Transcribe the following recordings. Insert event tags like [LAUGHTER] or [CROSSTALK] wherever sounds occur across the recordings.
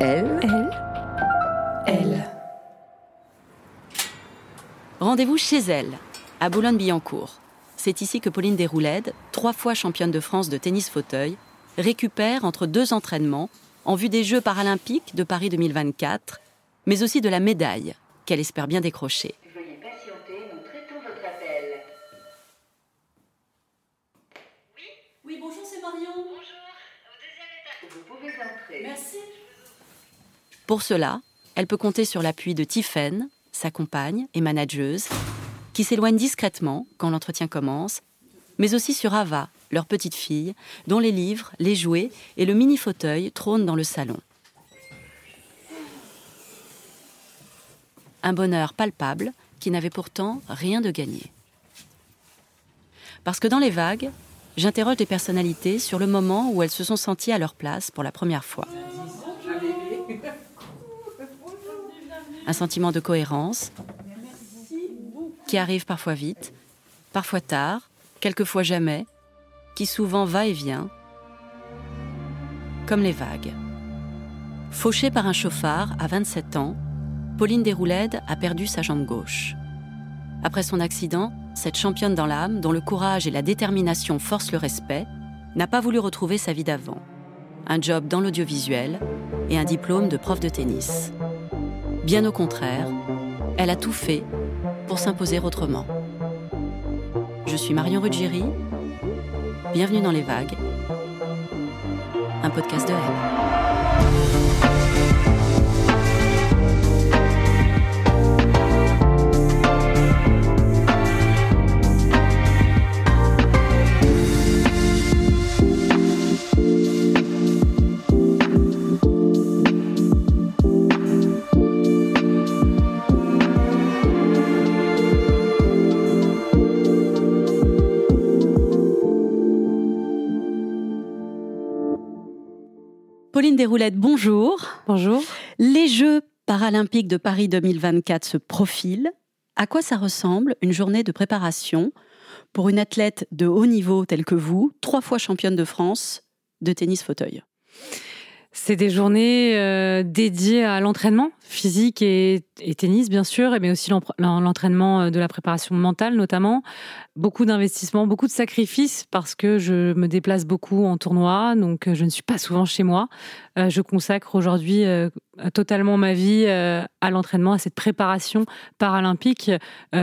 Elle, elle, elle. Rendez-vous chez elle, à Boulogne-Billancourt. C'est ici que Pauline Desrouledes, trois fois championne de France de tennis fauteuil, récupère entre deux entraînements en vue des Jeux paralympiques de Paris 2024, mais aussi de la médaille qu'elle espère bien décrocher. Veuillez patienter, nous traitons votre appel. Oui, bonjour, c'est Marion. Bonjour, au deuxième étage. Vous pouvez entrer. Merci. Pour cela, elle peut compter sur l'appui de Tiffaine, sa compagne et manageuse, qui s'éloigne discrètement quand l'entretien commence, mais aussi sur Ava, leur petite fille, dont les livres, les jouets et le mini-fauteuil trônent dans le salon. Un bonheur palpable qui n'avait pourtant rien de gagné. Parce que dans les vagues, j'interroge des personnalités sur le moment où elles se sont senties à leur place pour la première fois. Un sentiment de cohérence qui arrive parfois vite, parfois tard, quelquefois jamais, qui souvent va et vient, comme les vagues. Fauchée par un chauffard à 27 ans, Pauline Desrouledes a perdu sa jambe gauche. Après son accident, cette championne dans l'âme, dont le courage et la détermination forcent le respect, n'a pas voulu retrouver sa vie d'avant. Un job dans l'audiovisuel et un diplôme de prof de tennis. Bien au contraire, elle a tout fait pour s'imposer autrement. Je suis Marion Ruggieri. Bienvenue dans Les Vagues, un podcast de elle. Pauline Desroulettes, bonjour. Bonjour. Les Jeux paralympiques de Paris 2024 se profilent. À quoi ça ressemble une journée de préparation pour une athlète de haut niveau telle que vous, trois fois championne de France de tennis fauteuil? C'est des journées euh, dédiées à l'entraînement physique et, tennis, bien sûr, mais aussi l'en- l'entraînement euh, de la préparation mentale, notamment. Beaucoup d'investissements, beaucoup de sacrifices parce que je me déplace beaucoup en tournoi, donc euh, je ne suis pas souvent chez moi. Je consacre aujourd'hui totalement ma vie à l'entraînement, à cette préparation paralympique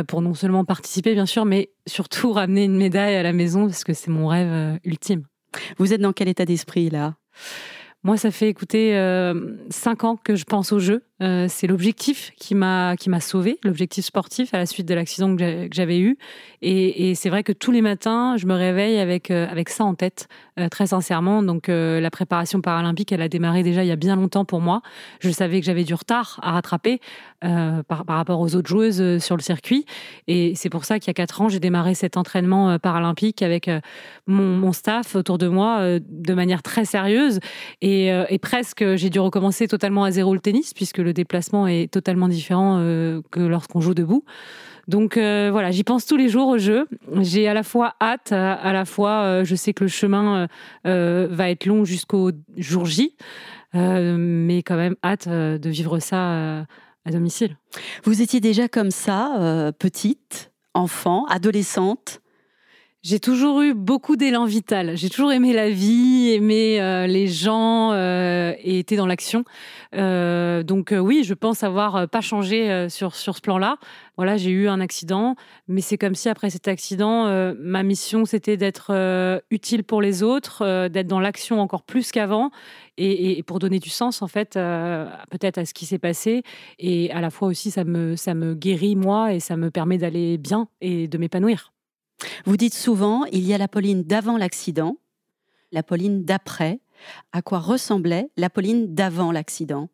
pour non seulement participer, bien sûr, mais surtout [LAUGHS] ramener une médaille à la maison parce que c'est mon rêve ultime. Vous êtes dans quel état d'esprit là? Moi, ça fait écouter euh, cinq ans que je pense au jeu. Euh, c'est l'objectif qui m'a qui m'a sauvé, l'objectif sportif à la suite de l'accident que j'avais eu. Et, c'est vrai que tous les matins, je me réveille avec euh, avec ça en tête, euh, très sincèrement. Donc la préparation paralympique, elle a démarré déjà il y a bien longtemps pour moi. Je savais que j'avais du retard à rattraper par, par rapport aux autres joueuses sur le circuit. Et c'est pour ça qu'il y a quatre ans, j'ai démarré cet entraînement paralympique avec mon, mon staff autour de moi de manière très sérieuse. Et, euh, et presque, j'ai dû recommencer totalement à zéro le tennis, puisque le déplacement est totalement différent euh, que lorsqu'on joue debout. Donc euh, voilà, j'y pense tous les jours au jeu. J'ai à la fois hâte, à, la fois je sais que le chemin va être long jusqu'au jour J, mais quand même hâte de vivre ça à domicile. Vous étiez déjà comme ça, petite, enfant, adolescente J'ai toujours eu beaucoup d'élan vital. J'ai toujours aimé la vie, aimé euh, les gens euh, et été dans l'action. Euh, donc oui, je pense avoir pas changé sur sur ce plan-là. Voilà, j'ai eu un accident, mais c'est comme si après cet accident, ma mission c'était d'être utile pour les autres, d'être dans l'action encore plus qu'avant, et, et pour donner du sens en fait, peut-être à ce qui s'est passé, et à la fois aussi ça me ça me guérit moi et ça me permet d'aller bien et de m'épanouir. Vous dites souvent, il y a la Pauline d'avant l'accident la Pauline d'après. À quoi ressemblait la Pauline d'avant l'accident?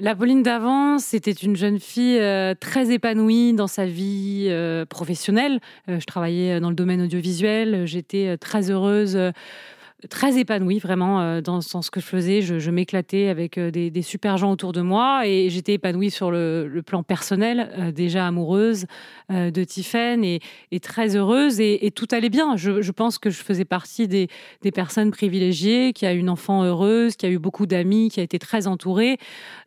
La Pauline d'avant, c'était une jeune fille euh, très épanouie dans sa vie euh, professionnelle. Euh, je travaillais dans le domaine audiovisuel, j'étais très heureuse très épanouie vraiment euh, dans, ce que je faisais. Je, m'éclatais avec euh, des, super gens autour de moi et j'étais épanouie sur le, plan personnel, euh, déjà amoureuse de Tiffen et, très heureuse et, tout allait bien. Je, pense que je faisais partie des, personnes privilégiées, qui a une enfant heureuse, qui a eu beaucoup d'amis, qui a été très entourée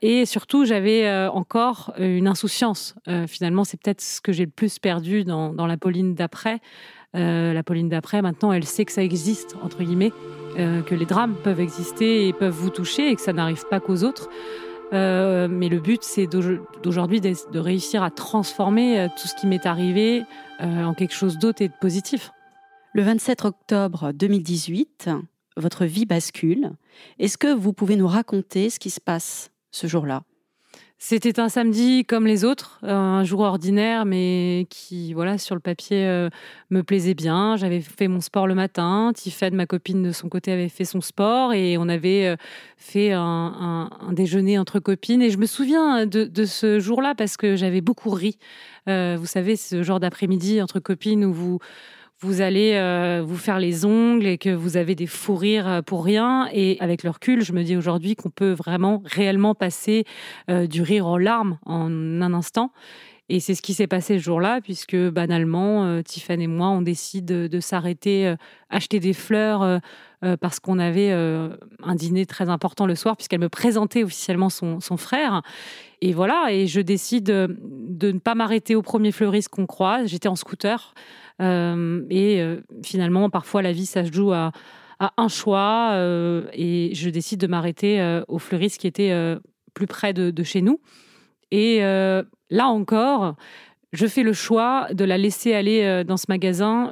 et surtout j'avais encore une insouciance. finalement, c'est peut-être ce que j'ai le plus perdu dans, dans la Pauline d'après. Euh, la Pauline d'après, maintenant, elle sait que ça existe, entre guillemets, euh, que les drames peuvent exister et peuvent vous toucher et que ça n'arrive pas qu'aux autres. Euh, mais le but, c'est d'aujourd'hui de réussir à transformer tout ce qui m'est arrivé en quelque chose d'autre et de positif. Le 27 octobre 2018, votre vie bascule. Est-ce que vous pouvez nous raconter ce qui se passe ce jour-là? C'était un samedi comme les autres, un jour ordinaire, mais qui, voilà, sur le papier, euh, me plaisait bien. J'avais fait mon sport le matin. Tiffany, ma copine de son côté, avait fait son sport et on avait euh, fait un, déjeuner entre copines. Et je me souviens de, ce jour-là parce que j'avais beaucoup ri. Euh, vous savez, ce genre d'après-midi entre copines où vous vous allez euh, vous faire les ongles et que vous avez des fous rires euh, pour rien. Et avec le recul, je me dis aujourd'hui qu'on peut vraiment réellement passer euh, du rire aux larmes en un instant. Et c'est ce qui s'est passé ce jour-là, puisque banalement, Tiffany et moi, on décide de, s'arrêter, acheter des fleurs, parce qu'on avait un dîner très important le soir, puisqu'elle me présentait officiellement son, son, frère. Et voilà, et je décide de ne pas m'arrêter au premier fleuriste qu'on croise. J'étais en scooter. Euh, et euh, finalement, parfois, la vie, ça se joue à, un choix. Euh, et je décide de m'arrêter au fleuriste qui était plus près de, chez nous. Et là encore, je fais le choix de la laisser aller dans ce magasin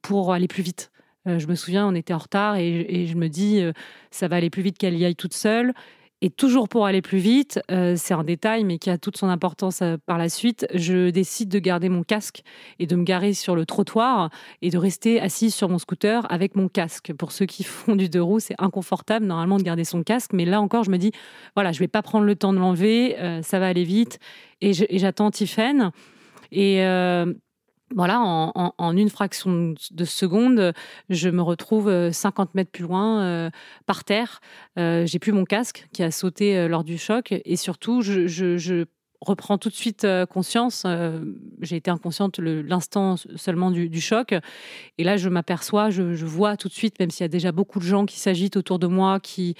pour aller plus vite. je me souviens, on était en retard et, et je me dis, ça va aller plus vite qu'elle y aille toute seule. Et toujours pour aller plus vite, euh, c'est un détail, mais qui a toute son importance euh, par la suite, je décide de garder mon casque et de me garer sur le trottoir et de rester assise sur mon scooter avec mon casque. Pour ceux qui font du deux roues, c'est inconfortable normalement de garder son casque, mais là encore, je me dis, voilà, je vais pas prendre le temps de l'enlever, euh, ça va aller vite. Et j'attends Tiffen. Et voilà, en, une fraction de seconde, je me retrouve 50 euh, mètres plus loin, euh, par terre. Euh, j'ai plus mon casque qui a sauté lors du choc. Et surtout, je, reprends tout de suite conscience. j'ai été inconsciente l'instant seulement du, choc. Et là, je m'aperçois, je, je, vois tout de suite, même s'il y a déjà beaucoup de gens qui s'agitent autour de moi, qui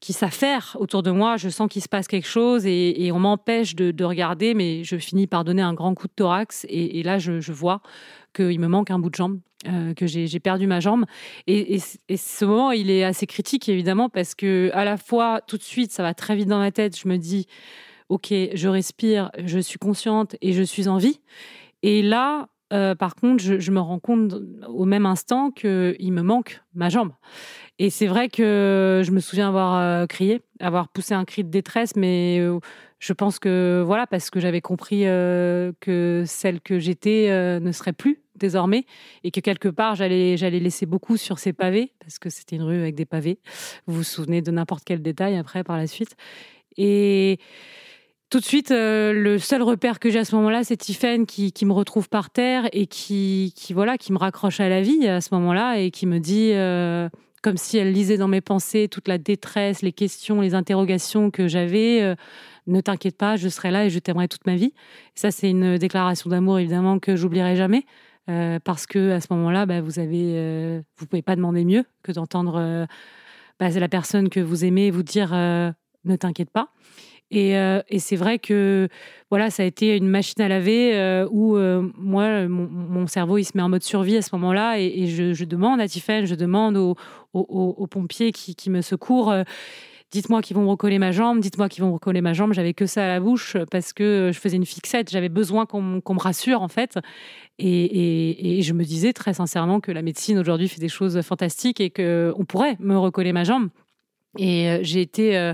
qui s'affairent autour de moi. Je sens qu'il se passe quelque chose et, on m'empêche de, regarder, mais je finis par donner un grand coup de thorax et, là, je, vois qu'il me manque un bout de jambe, euh, que j'ai perdu ma jambe. Et, ce moment, il est assez critique, évidemment, parce que à la fois, tout de suite, ça va très vite dans ma tête. Je me dis, OK, je respire, je suis consciente et je suis en vie. Et là, euh, par contre, je, je, me rends compte au même instant qu'il me manque ma jambe. Et c'est vrai que je me souviens avoir euh, crié, avoir poussé un cri de détresse, mais euh, je pense que voilà, parce que j'avais compris euh, que celle que j'étais ne serait plus désormais et que quelque part j'allais laisser beaucoup sur ces pavés parce que c'était une rue avec des pavés. Vous vous souvenez de n'importe quel détail après par la suite. Et tout de suite, le seul repère que j'ai à ce moment-là, c'est Tiffen qui, qui, me retrouve par terre et qui, qui, voilà, qui me raccroche à la vie à ce moment-là et qui me dit comme si elle lisait dans mes pensées toute la détresse, les questions, les interrogations que j'avais. Euh, ne t'inquiète pas, je serai là et je t'aimerai toute ma vie. ça, c'est une déclaration d'amour évidemment que j'oublierai jamais. Euh, parce que à ce moment-là, bah, vous avez, euh, vous pouvez pas demander mieux que d'entendre bah, la personne que vous aimez vous dire ne t'inquiète pas. Euh, et, c'est vrai que voilà, ça a été une machine à laver euh, où euh, moi, mon, cerveau, il se met en mode survie à ce moment-là et, je, demande à Tiffany, je demande aux, pompiers qui, me secourent. Dites-moi qu'ils vont recoller ma jambe, dites-moi qu'ils vont recoller ma jambe. J'avais que ça à la bouche parce que je faisais une fixette. J'avais besoin qu'on me rassure, en fait. Et, et, je me disais très sincèrement que la médecine aujourd'hui fait des choses fantastiques et qu'on pourrait me recoller ma jambe. Et j'ai été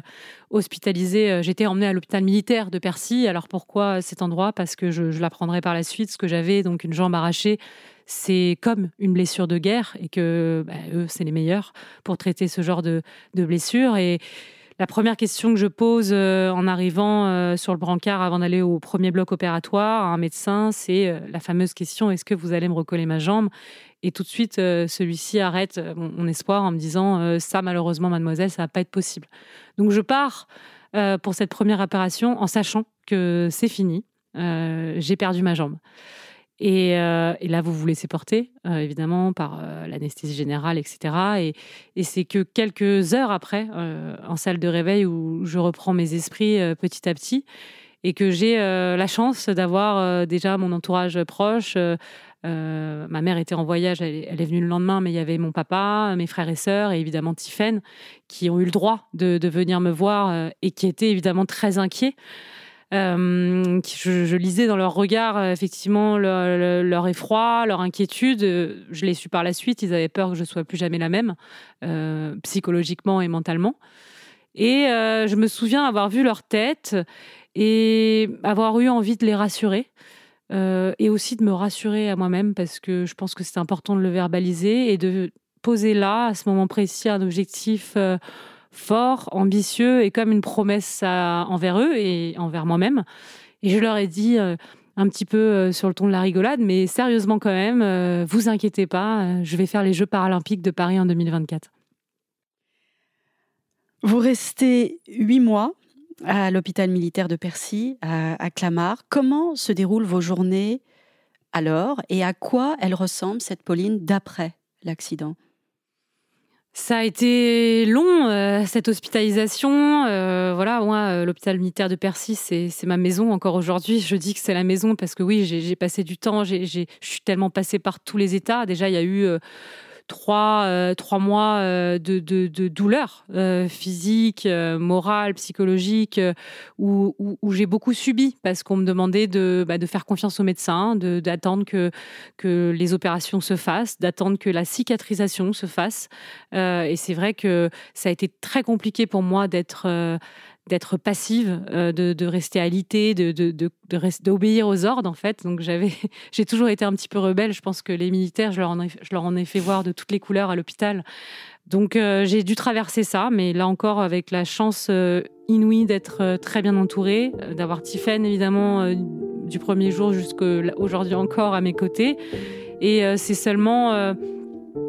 hospitalisée, j'ai été emmenée à l'hôpital militaire de Percy. Alors pourquoi cet endroit? Parce que je, l'apprendrai par la suite, ce que j'avais, donc une jambe arrachée, c'est comme une blessure de guerre et que bah, eux, c'est les meilleurs pour traiter ce genre de, de blessure. Et la première question que je pose euh, en arrivant euh, sur le brancard avant d'aller au premier bloc opératoire à un médecin, c'est euh, la fameuse question est-ce que vous allez me recoller ma jambe? Et tout de suite, celui-ci arrête mon, espoir en me disant ça, malheureusement, mademoiselle, ça va pas être possible. Donc je pars pour cette première opération en sachant que c'est fini. J'ai perdu ma jambe. Euh, et, là, vous vous laissez porter, euh, évidemment, par euh, l'anesthésie générale, etc. Et, c'est que quelques heures après, en salle de réveil, où je reprends mes esprits petit à petit, et que j'ai la chance d'avoir déjà mon entourage proche. ma mère était en voyage, elle, est venue le lendemain, mais il y avait mon papa, mes frères et sœurs, et évidemment Tiffaine, qui ont eu le droit de, de venir me voir et qui étaient évidemment très inquiets. Euh, je, lisais dans leur regard euh, effectivement leur, effroi, leur inquiétude. Euh, je l'ai su par la suite. Ils avaient peur que je sois plus jamais la même, psychologiquement et mentalement. Et je me souviens avoir vu leur tête et avoir eu envie de les rassurer. et aussi de me rassurer à moi-même parce que je pense que c'est important de le verbaliser et de poser là, à ce moment précis, un objectif fort, ambitieux et comme une promesse envers eux et envers moi-même. Et je leur ai dit euh, un petit peu euh, sur le ton de la rigolade, mais sérieusement quand même, euh, vous inquiétez pas, je vais faire les Jeux paralympiques de Paris en 2024. Vous restez huit mois à l'hôpital militaire de Percy, à Clamart. Comment se déroulent vos journées alors et à quoi elle ressemble, cette Pauline, d'après l'accident? Ça a été long, euh, cette hospitalisation. Euh, voilà, moi, euh, l'hôpital militaire de Percy, c'est ma maison encore aujourd'hui. Je dis que c'est la maison parce que oui, j'ai passé du temps, je suis tellement passée par tous les états. Déjà, il y a eu trois, euh, trois mois euh, de, de, de, douleur euh, physique, psychologique, où, où, j'ai beaucoup subi parce qu'on me demandait de, bah, de faire confiance aux médecins, d'attendre que, que les opérations se fassent, d'attendre que la cicatrisation se fasse. et c'est vrai que ça a été très compliqué pour moi d'être d'être passive, euh, de, rester alitée, de, d'obéir aux ordres en fait. Donc [LAUGHS] j'ai toujours été un petit peu rebelle. Je pense que les militaires, je leur en ai, je leur en ai fait voir de toutes les couleurs à l'hôpital. Donc euh, j'ai dû traverser ça, mais là encore avec la chance euh, inouïe d'être très bien entourée, d'avoir Tiffen évidemment du premier jour jusqu'à aujourd'hui encore à mes côtés. Et c'est seulement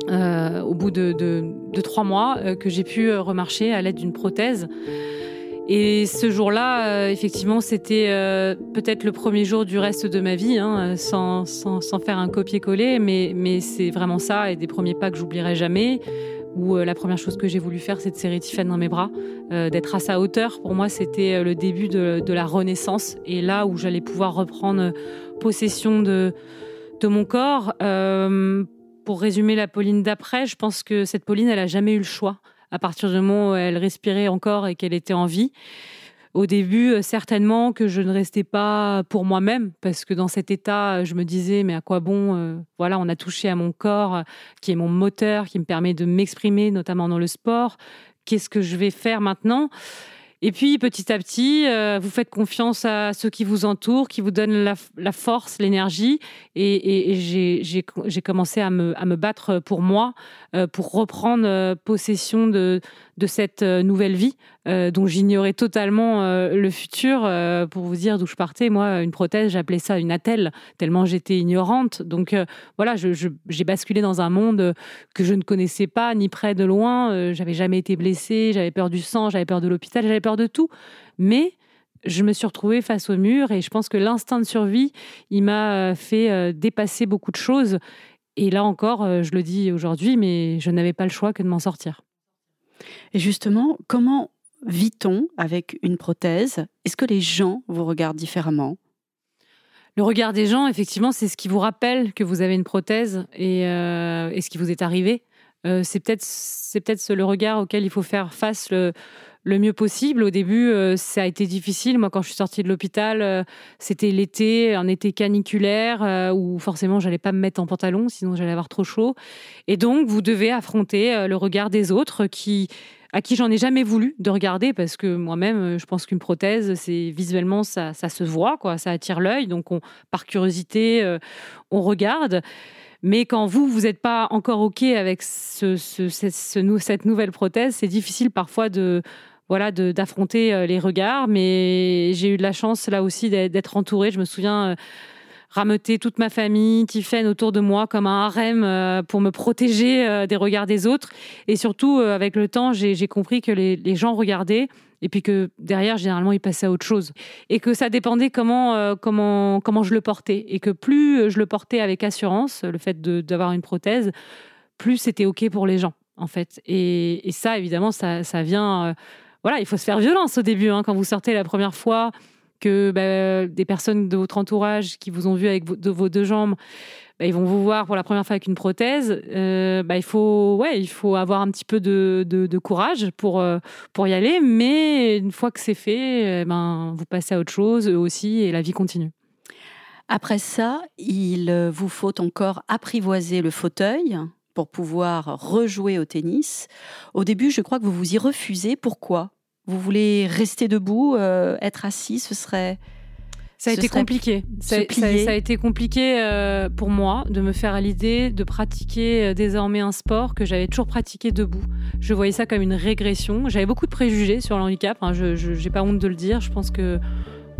au bout de trois mois que j'ai pu remarcher à l'aide d'une prothèse. Et ce jour-là, euh, effectivement, c'était euh, peut-être le premier jour du reste de ma vie, hein, sans, sans, sans, faire un copier-coller, mais, mais c'est vraiment ça, et des premiers pas que j'oublierai jamais, où euh, la première chose que j'ai voulu faire, c'est de serrer Tiffany dans mes bras, d'être à sa hauteur. Pour moi, c'était le début de, de, la renaissance, et là où j'allais pouvoir reprendre possession de, de mon corps. pour résumer la Pauline d'après, je pense que cette Pauline, elle a jamais eu le choix à partir du moment où elle respirait encore et qu'elle était en vie. Au début, euh, certainement que je ne restais pas pour moi-même, parce que dans cet état, je me disais, mais à quoi bon euh, Voilà, on a touché à mon corps, euh, qui est mon moteur, qui me permet de m'exprimer, notamment dans le sport. Qu'est-ce que je vais faire maintenant? Et puis petit à petit, vous faites confiance à ceux qui vous entourent, qui vous donnent la, force, l'énergie. Et, j'ai commencé à me, battre pour moi, pour reprendre possession de, de cette euh, nouvelle vie euh, dont j'ignorais totalement euh, le futur. pour vous dire d'où je partais, moi, une prothèse, j'appelais ça une attelle, tellement j'étais ignorante. Donc voilà, j'ai basculé dans un monde que je ne connaissais pas, ni près de loin. j'avais jamais été blessée, j'avais peur du sang, j'avais peur de l'hôpital, j'avais peur de tout. Mais je me suis retrouvée face au mur et je pense que l'instinct de survie, il m'a fait dépasser beaucoup de choses. Et là encore, je le dis aujourd'hui, mais je n'avais pas le choix que de m'en sortir. Et justement, comment vit-on avec une prothèse? Est-ce que les gens vous regardent différemment? Le regard des gens, effectivement, c'est ce qui vous rappelle que vous avez une prothèse et, euh, ce qui vous est arrivé. Euh, c'est peut-être peut-être le regard auquel il faut faire face le mieux possible. Au début, euh, ça a été difficile. Moi, quand je suis sortie de l'hôpital, c'était l'été, un été caniculaire où forcément, j'allais pas me mettre en pantalon, sinon j'allais avoir trop chaud. Et donc, vous devez affronter le regard des autres qui à qui j'en ai jamais voulu de regarder parce que moi-même, je pense qu'une prothèse, c'est visuellement ça, ça, se voit, quoi, ça attire l'œil, donc on, par curiosité, on regarde. Mais quand vous, vous n'êtes pas encore OK avec ce, ce, cette nouvelle prothèse, c'est difficile parfois de voilà d'affronter les regards. Mais j'ai eu de la chance là aussi d'être entourée. Je me souviens rameuter toute ma famille, Tiffaine autour de moi comme un harem euh, pour me protéger euh, des regards des autres. Et surtout, euh, avec le temps, j'ai compris que les, gens regardaient et puis que derrière, généralement, ils passaient à autre chose. Et que ça dépendait comment, comment, comment je le portais. Et que plus je le portais avec assurance, le fait d'avoir une prothèse, plus c'était OK pour les gens, en fait. Et, ça, évidemment, ça, ça vient... voilà, il faut se faire violence au début. Hein, quand vous sortez la première fois, que bah, des personnes de votre entourage qui vous ont vu avec vos, deux jambes, bah, ils vont vous voir pour la première fois avec une prothèse. Euh, bah, il, faut, ouais, il faut avoir un petit peu de, courage pour, euh, pour y aller, mais une fois que c'est fait, eh ben, vous passez à autre chose, eux aussi, et la vie continue. Après ça, il vous faut encore apprivoiser le fauteuil pour pouvoir rejouer au tennis. Au début, je crois que vous vous y refusez. Pourquoi? Vous voulez rester debout, euh, être assis, ce serait... Ça a été compliqué. Ça, a été compliqué pour moi de me faire à l'idée de pratiquer euh, désormais un sport que j'avais toujours pratiqué debout. Je voyais ça comme une régression. J'avais beaucoup de préjugés sur le handicap. Hein. Je n'ai pas honte de le dire. Je pense que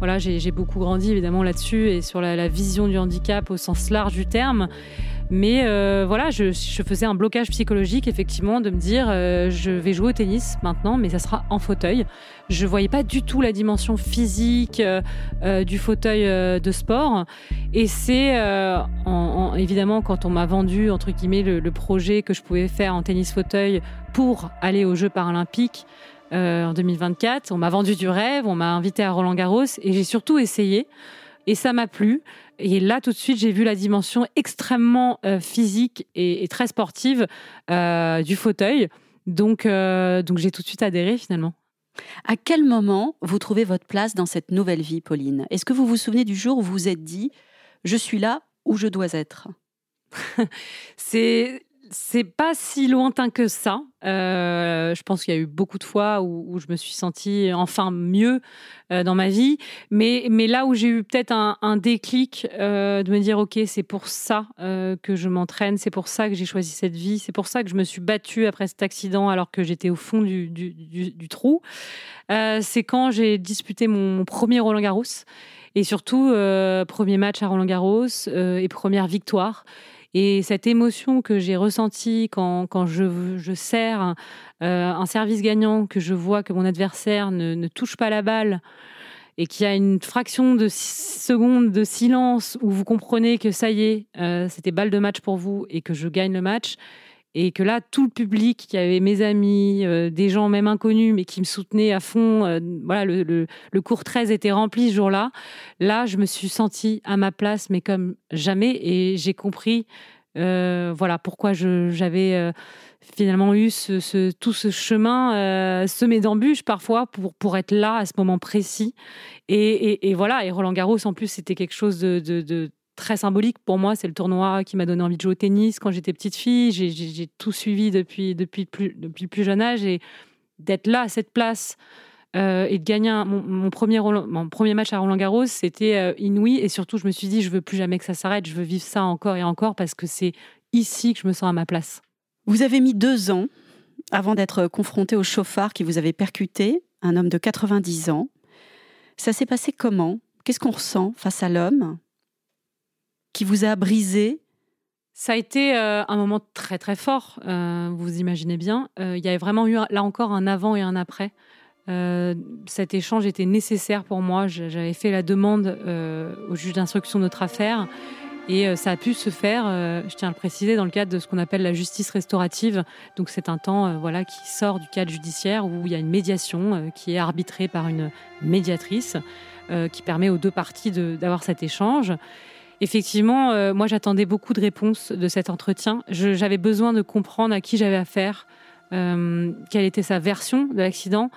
voilà, j'ai beaucoup grandi évidemment là-dessus et sur la, vision du handicap au sens large du terme. Mais euh, voilà, je, faisais un blocage psychologique, effectivement, de me dire euh, je vais jouer au tennis maintenant, mais ça sera en fauteuil. Je voyais pas du tout la dimension physique euh, du fauteuil de sport. Et c'est évidemment quand on m'a vendu, entre guillemets, le, projet que je pouvais faire en tennis fauteuil pour aller aux Jeux paralympiques. En 2024, on m'a vendu du rêve, on m'a invité à Roland Garros et j'ai surtout essayé et ça m'a plu. Et là, tout de suite, j'ai vu la dimension extrêmement euh, physique et, très sportive euh, du fauteuil. Donc, euh, donc j'ai tout de suite adhéré finalement. À quel moment vous trouvez votre place dans cette nouvelle vie, Pauline? Est-ce que vous vous souvenez du jour où vous vous êtes dit je suis là où je dois être [LAUGHS] C'est c'est pas si lointain que ça. Euh, je pense qu'il y a eu beaucoup de fois où, je me suis sentie enfin mieux euh, dans ma vie. Mais, mais là où j'ai eu peut-être un, déclic euh, de me dire, OK, c'est pour ça que je m'entraîne, c'est pour ça que j'ai choisi cette vie, c'est pour ça que je me suis battue après cet accident alors que j'étais au fond du, du, trou, c'est quand j'ai disputé mon premier Roland Garros. Et surtout, premier match à Roland Garros et première victoire. Et cette émotion que j'ai ressentie quand, quand je, sers euh, un service gagnant, que je vois que mon adversaire ne, ne touche pas la balle et qu'il y a une fraction de seconde de silence où vous comprenez que ça y est, euh, c'était balle de match pour vous et que je gagne le match, et que là, tout le public, qui avait mes amis, euh, des gens même inconnus, mais qui me soutenaient à fond, euh, voilà, le, cours 13 était rempli ce jour-là. Là, je me suis sentie à ma place, mais comme jamais, et j'ai compris, euh, voilà, pourquoi j'avais finalement eu ce, tout ce chemin semé d'embûches parfois pour, être là à ce moment précis. Et, voilà, et Roland Garros, en plus, c'était quelque chose de très symbolique pour moi. C'est le tournoi qui m'a donné envie de jouer au tennis quand j'étais petite fille. J'ai tout suivi depuis, depuis, plus, depuis le plus jeune âge et d'être là à cette place euh, et de gagner mon, premier, match à Roland Garros, c'était euh, inouï. Et surtout, je me suis dit, je veux plus jamais que ça s'arrête. Je veux vivre ça encore et encore parce que c'est ici que je me sens à ma place. Vous avez mis deux ans avant d'être confronté au chauffard qui vous avait percuté, un homme de 90 ans. Ça s'est passé comment? Qu'est-ce qu'on ressent face à l'homme? Qui vous a brisé ça a été euh, un moment très très fort, euh, vous imaginez bien. Euh, il y avait vraiment eu là encore un avant et un après. cet échange était nécessaire pour moi. J'avais fait la demande au juge d'instruction de notre affaire et ça a pu se faire, je tiens à le préciser, dans le cadre de ce qu'on appelle la justice restaurative. Donc c'est un temps voilà, qui sort du cadre judiciaire où il y a une médiation qui est arbitrée par une médiatrice qui permet aux deux parties d'avoir cet échange. Effectivement, euh, moi j'attendais beaucoup de réponses de cet entretien. J'avais besoin de comprendre à qui j'avais affaire, euh, quelle était sa version de l'accident.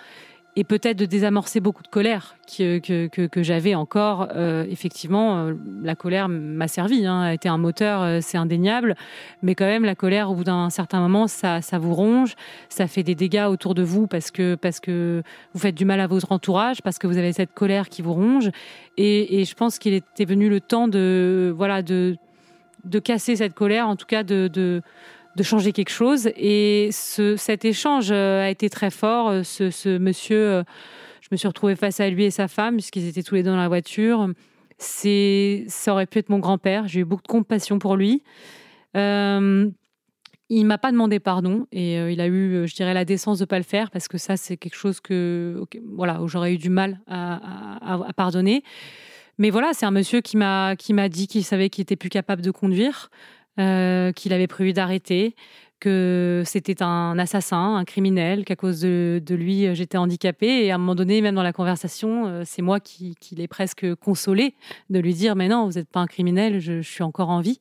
Et peut-être de désamorcer beaucoup de colère que, que, que, j'avais encore. Euh, effectivement, euh, la colère m'a servi, hein, a été un moteur, euh, c'est indéniable. Mais quand même, la colère, au bout d'un certain moment, ça, ça vous ronge, ça fait des dégâts autour de vous parce que, parce que vous faites du mal à votre entourage, parce que vous avez cette colère qui vous ronge. Et, je pense qu'il était venu le temps de, voilà, de, de casser cette colère, en tout cas de de changer quelque chose. Et ce, cet échange euh, a été très fort. Euh, ce, monsieur, euh, je me suis retrouvée face à lui et sa femme, puisqu'ils étaient tous les deux dans la voiture. C'est, ça aurait pu être mon grand-père. J'ai eu beaucoup de compassion pour lui. Euh, il m'a pas demandé pardon et il a eu, je dirais, la décence de pas le faire parce que ça, c'est quelque chose que, voilà, où j'aurais eu du mal à, à, à pardonner. Mais voilà, c'est un monsieur qui m'a qui m'a dit qu'il savait qu'il était plus capable de conduire, euh, qu'il avait prévu d'arrêter, que c'était un assassin, un criminel, qu'à cause de, lui, j'étais handicapée. Et à un moment donné, même dans la conversation, euh, c'est moi qui, qui l'ai presque consolé de lui dire Mais non, vous n'êtes pas un criminel, je, je, suis encore en vie.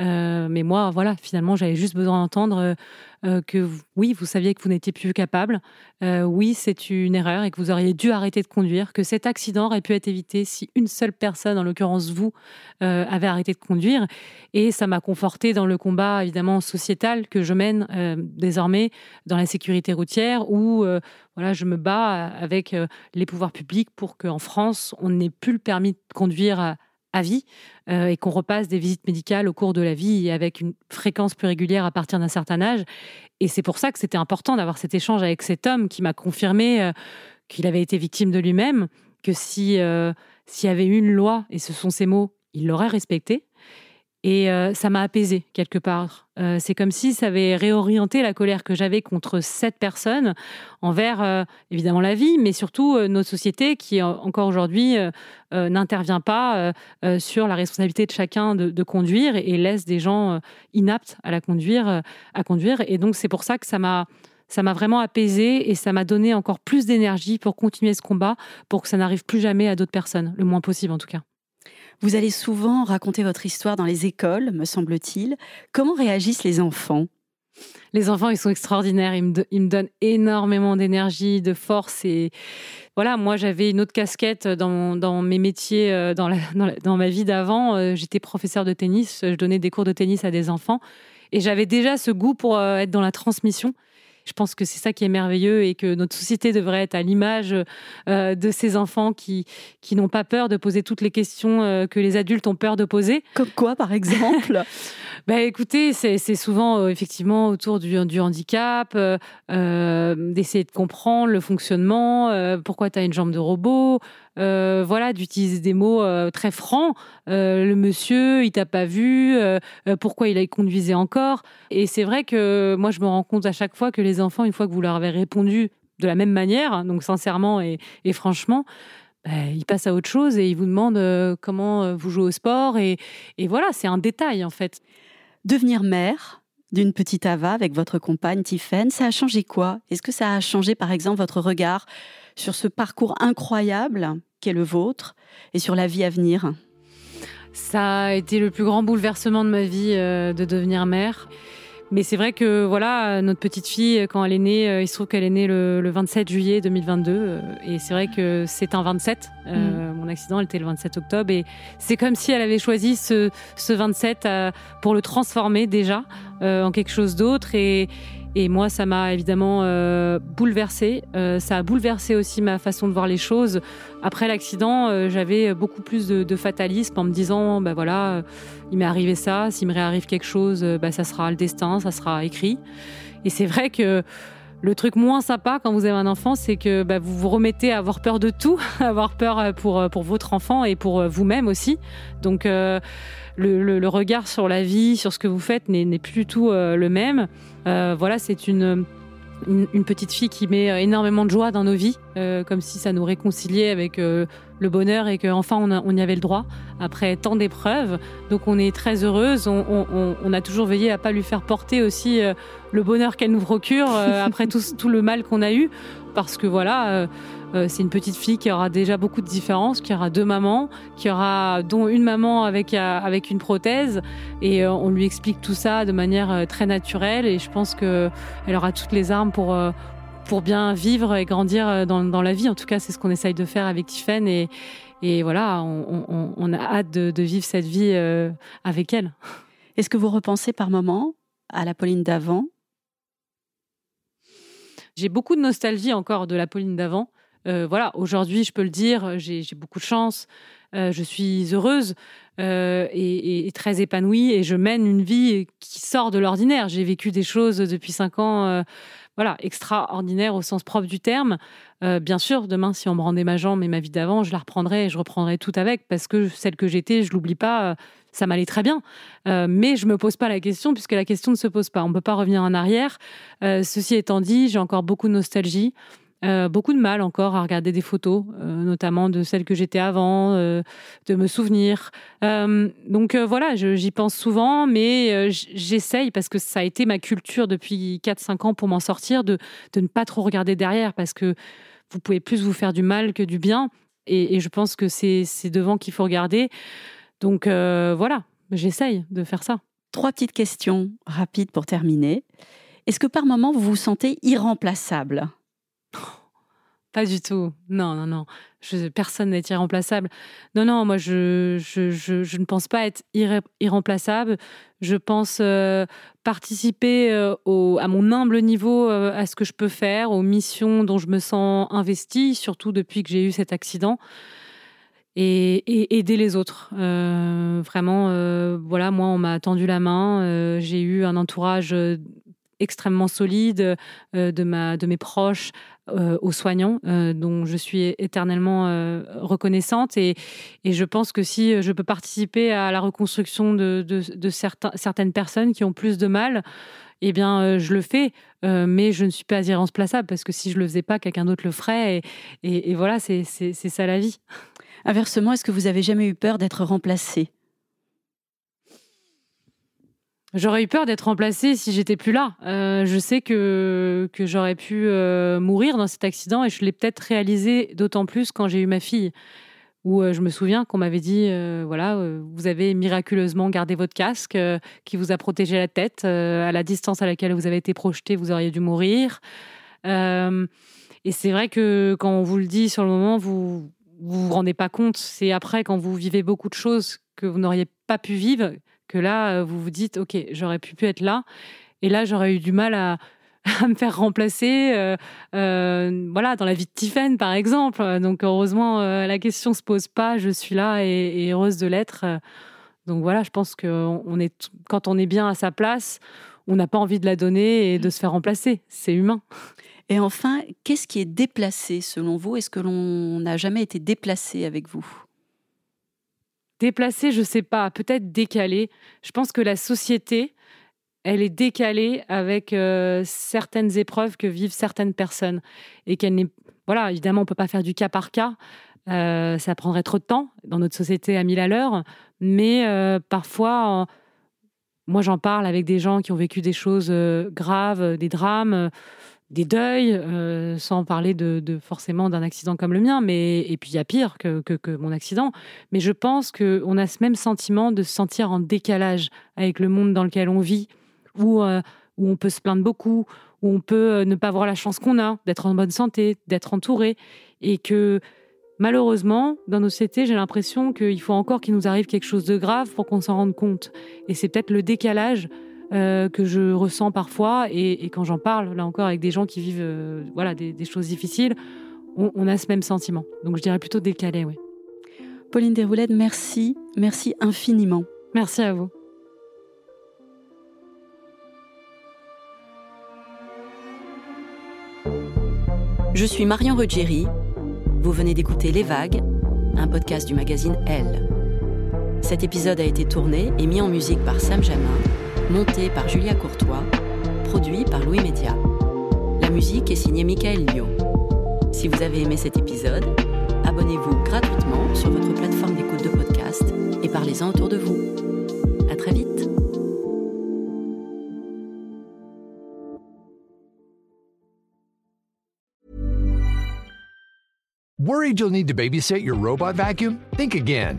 Euh, mais moi, voilà, finalement, j'avais juste besoin d'entendre euh, euh, que oui, vous saviez que vous n'étiez plus capable. oui, c'est une erreur et que vous auriez dû arrêter de conduire. Que cet accident aurait pu être évité si une seule personne, en l'occurrence vous, avait arrêté de conduire. Et ça m'a conforté dans le combat, évidemment, sociétal que je mène désormais dans la sécurité routière où voilà, je me bats avec les pouvoirs publics pour qu'en France, on n'ait plus le permis de conduire à vie euh, et qu'on repasse des visites médicales au cours de la vie avec une fréquence plus régulière à partir d'un certain âge. Et c'est pour ça que c'était important d'avoir cet échange avec cet homme qui m'a confirmé euh, qu'il avait été victime de lui-même, que si euh, s'il y avait une loi, et ce sont ces mots, il l'aurait respectée. Et euh, ça m'a apaisé quelque part. Euh, c'est comme si ça avait réorienté la colère que j'avais contre cette personne envers euh, évidemment la vie, mais surtout notre société qui encore aujourd'hui n'intervient pas sur la responsabilité de chacun de, conduire et laisse des gens inaptes à la conduire, à conduire. Et donc c'est pour ça que ça m'a ça m'a vraiment apaisé et ça m'a donné encore plus d'énergie pour continuer ce combat, pour que ça n'arrive plus jamais à d'autres personnes, le moins possible en tout cas. Vous allez souvent raconter votre histoire dans les écoles, me semble-t-il. Comment réagissent les enfants? Les enfants, ils sont extraordinaires. Ils me, donnent énormément d'énergie, de force. Et voilà, moi, j'avais une autre casquette dans, mes métiers, euh, dans, dans, ma vie d'avant. Euh, j'étais professeur de tennis. Je donnais des cours de tennis à des enfants. Et j'avais déjà ce goût pour euh, être dans la transmission. Je pense que c'est ça qui est merveilleux et que notre société devrait être à l'image euh, de ces enfants qui, qui n'ont pas peur de poser toutes les questions euh, que les adultes ont peur de poser. Comme quoi, par exemple [LAUGHS] bah, Écoutez, c'est souvent euh, effectivement autour du, du handicap, d'essayer de comprendre le fonctionnement, pourquoi tu as une jambe de robot, euh, voilà, d'utiliser des mots euh, très francs. Euh, le monsieur, il t'a pas vu, pourquoi il a conduisait encore? Et c'est vrai que moi, je me rends compte à chaque fois que les enfants, une fois que vous leur avez répondu de la même manière, donc sincèrement et, franchement, bah, ils passent à autre chose et ils vous demandent comment vous jouez au sport. Et, et voilà, c'est un détail en fait. Devenir mère, d'une petite Ava avec votre compagne Tiffen, ça a changé quoi? Est-ce que ça a changé par exemple votre regard sur ce parcours incroyable qu'est le vôtre et sur la vie à venir Ça a été le plus grand bouleversement de ma vie euh, de devenir mère. Mais c'est vrai que voilà, notre petite fille, quand elle est née, euh, il se trouve qu'elle est née le, 27 juillet 2022. Euh, et c'est vrai que c'est un 27. Mm. Mon accident, elle était le 27 octobre. Et c'est comme si elle avait choisi ce, ce 27 pour le transformer déjà en quelque chose d'autre. Et, et moi, ça m'a évidemment euh, bouleversée. Euh, ça a bouleversé aussi ma façon de voir les choses. Après l'accident, euh, j'avais beaucoup plus de, de, fatalisme en me disant, bah voilà, il m'est arrivé ça. S'il me réarrive quelque chose, bah, ça sera le destin, ça sera écrit. Et c'est vrai que le truc moins sympa quand vous avez un enfant, c'est que bah, vous vous remettez à avoir peur de tout, à [LAUGHS] avoir peur pour, pour votre enfant et pour vous-même aussi. Donc le, regard sur la vie, sur ce que vous faites n'est plus du tout euh, le même. Euh, voilà, c'est une, une, petite fille qui met énormément de joie dans nos vies, euh, comme si ça nous réconciliait avec le bonheur et qu'enfin on, on, y avait le droit après tant d'épreuves. Donc on est très heureuse. On, a toujours veillé à pas lui faire porter aussi le bonheur qu'elle nous procure [LAUGHS] après tout, tout, le mal qu'on a eu, parce que voilà euh, c'est une petite fille qui aura déjà beaucoup de différences, qui aura deux mamans, qui aura dont une maman avec euh, avec une prothèse et euh, on lui explique tout ça de manière très naturelle et je pense que elle aura toutes les armes pour pour bien vivre et grandir dans, dans la vie. En tout cas, c'est ce qu'on essaye de faire avec Tiffen et, et voilà, on, on, a hâte de, de, vivre cette vie avec elle. Est-ce que vous repensez par moments à la Pauline d'avant? J'ai beaucoup de nostalgie encore de la Pauline d'avant. Euh, voilà, aujourd'hui, je peux le dire, j'ai beaucoup de chance, euh, je suis heureuse euh, et, très épanouie et je mène une vie qui sort de l'ordinaire. J'ai vécu des choses depuis cinq ans, voilà, extraordinaires au sens propre du terme. bien sûr, demain, si on me rendait ma jambe et ma vie d'avant, je la reprendrai et je reprendrai tout avec parce que celle que j'étais, je l'oublie pas ça m'allait très bien. mais je me pose pas la question puisque la question ne se pose pas. On ne peut pas revenir en arrière. ceci étant dit, j'ai encore beaucoup de nostalgie. Euh, beaucoup de mal encore à regarder des photos, euh, notamment de celles que j'étais avant, euh, de me souvenir. donc voilà, j'y pense souvent, mais j'essaye, parce que ça a été ma culture depuis 4-5 ans pour m'en sortir, de, de, ne pas trop regarder derrière, parce que vous pouvez plus vous faire du mal que du bien. Et, je pense que c'est devant qu'il faut regarder. Donc voilà, j'essaye de faire ça. Trois petites questions rapides pour terminer. Est-ce que par moment vous vous sentez irremplaçable? Pas du tout. Non, non, non. Personne n'est irremplaçable. Non, non, moi, je, je, je, ne pense pas être irremplaçable. Je pense euh, participer euh, à mon humble niveau euh, à ce que je peux faire, aux missions dont je me sens investie, surtout depuis que j'ai eu cet accident. Et, et, aider les autres. vraiment, voilà, moi, on m'a tendu la main. j'ai eu un entourage extrêmement solide de, ma, de mes proches, euh, aux soignants, euh, dont je suis éternellement euh, reconnaissante. Et, je pense que si je peux participer à la reconstruction de, certaines personnes qui ont plus de mal, eh bien, je le fais, mais je ne suis pas irremplaçable parce que si je le faisais pas, quelqu'un d'autre le ferait. Et, et voilà, c'est ça la vie. Inversement, est-ce que vous avez jamais eu peur d'être remplacé J'aurais eu peur d'être remplacée si j'étais plus là. Euh, je sais que, que j'aurais pu euh, mourir dans cet accident et je l'ai peut-être réalisé d'autant plus quand j'ai eu ma fille. Où euh, je me souviens qu'on m'avait dit voilà, vous avez miraculeusement gardé votre casque qui vous a protégé la tête. à la distance à laquelle vous avez été projeté, vous auriez dû mourir. et c'est vrai que quand on vous le dit sur le moment, vous vous, vous rendez pas compte. C'est après, quand vous vivez beaucoup de choses que vous n'auriez pas pu vivre, que là, euh, vous vous dites, OK, j'aurais pu, être là. Et là, j'aurais eu du mal [LAUGHS] à, me faire remplacer, euh, euh, voilà, dans la vie de Tiffen, par exemple. Donc, heureusement, la question se pose pas. Je suis là et, heureuse de l'être. Donc, voilà, je pense que est, quand on est bien à sa place, on n'a pas envie de la donner et de se faire remplacer. C'est humain. Et enfin, qu'est-ce qui est déplacé selon vous? Est-ce que l'on n'a jamais été déplacé avec vous? Déplacé, je sais pas, peut-être décalé. Je pense que la société, elle est décalée avec euh, certaines épreuves que vivent certaines personnes et qu'elle n'est voilà évidemment on peut pas faire du cas par cas. Euh, ça prendrait trop de temps. Dans notre société à mille à l'heure. Mais euh, parfois moi j'en parle avec des gens qui ont vécu des choses graves des drames des deuils, euh, sans parler de, forcément d'un accident comme le mien, mais et puis il y a pire que, mon accident. Mais je pense qu'on a ce même sentiment de se sentir en décalage avec le monde dans lequel on vit, où, euh, on peut se plaindre beaucoup, où on peut euh, ne pas avoir la chance qu'on a d'être en bonne santé, d'être entouré, et que malheureusement, dans nos sociétés, j'ai l'impression qu'il faut encore qu'il nous arrive quelque chose de grave pour qu'on s'en rende compte. Et c'est peut-être le décalage euh, que je ressens parfois. Et, quand j'en parle, là encore, avec des gens qui vivent euh, voilà, des, choses difficiles, on, a ce même sentiment. Donc je dirais plutôt décalé, oui. Pauline Desroulettes, merci. Merci infiniment. Merci à vous. Je suis Marion Ruggieri. Vous venez d'écouter Les Vagues, un podcast du magazine Elle. Cet épisode a été tourné et mis en musique par Sam Jamin monté par Julia Courtois, produit par Louis Média. La musique est signée Michael Lio. Si vous avez aimé cet épisode, abonnez-vous gratuitement sur votre plateforme d'écoute de podcast et parlez-en autour de vous. À très vite. Worried you'll need to babysit your robot vacuum? Think again.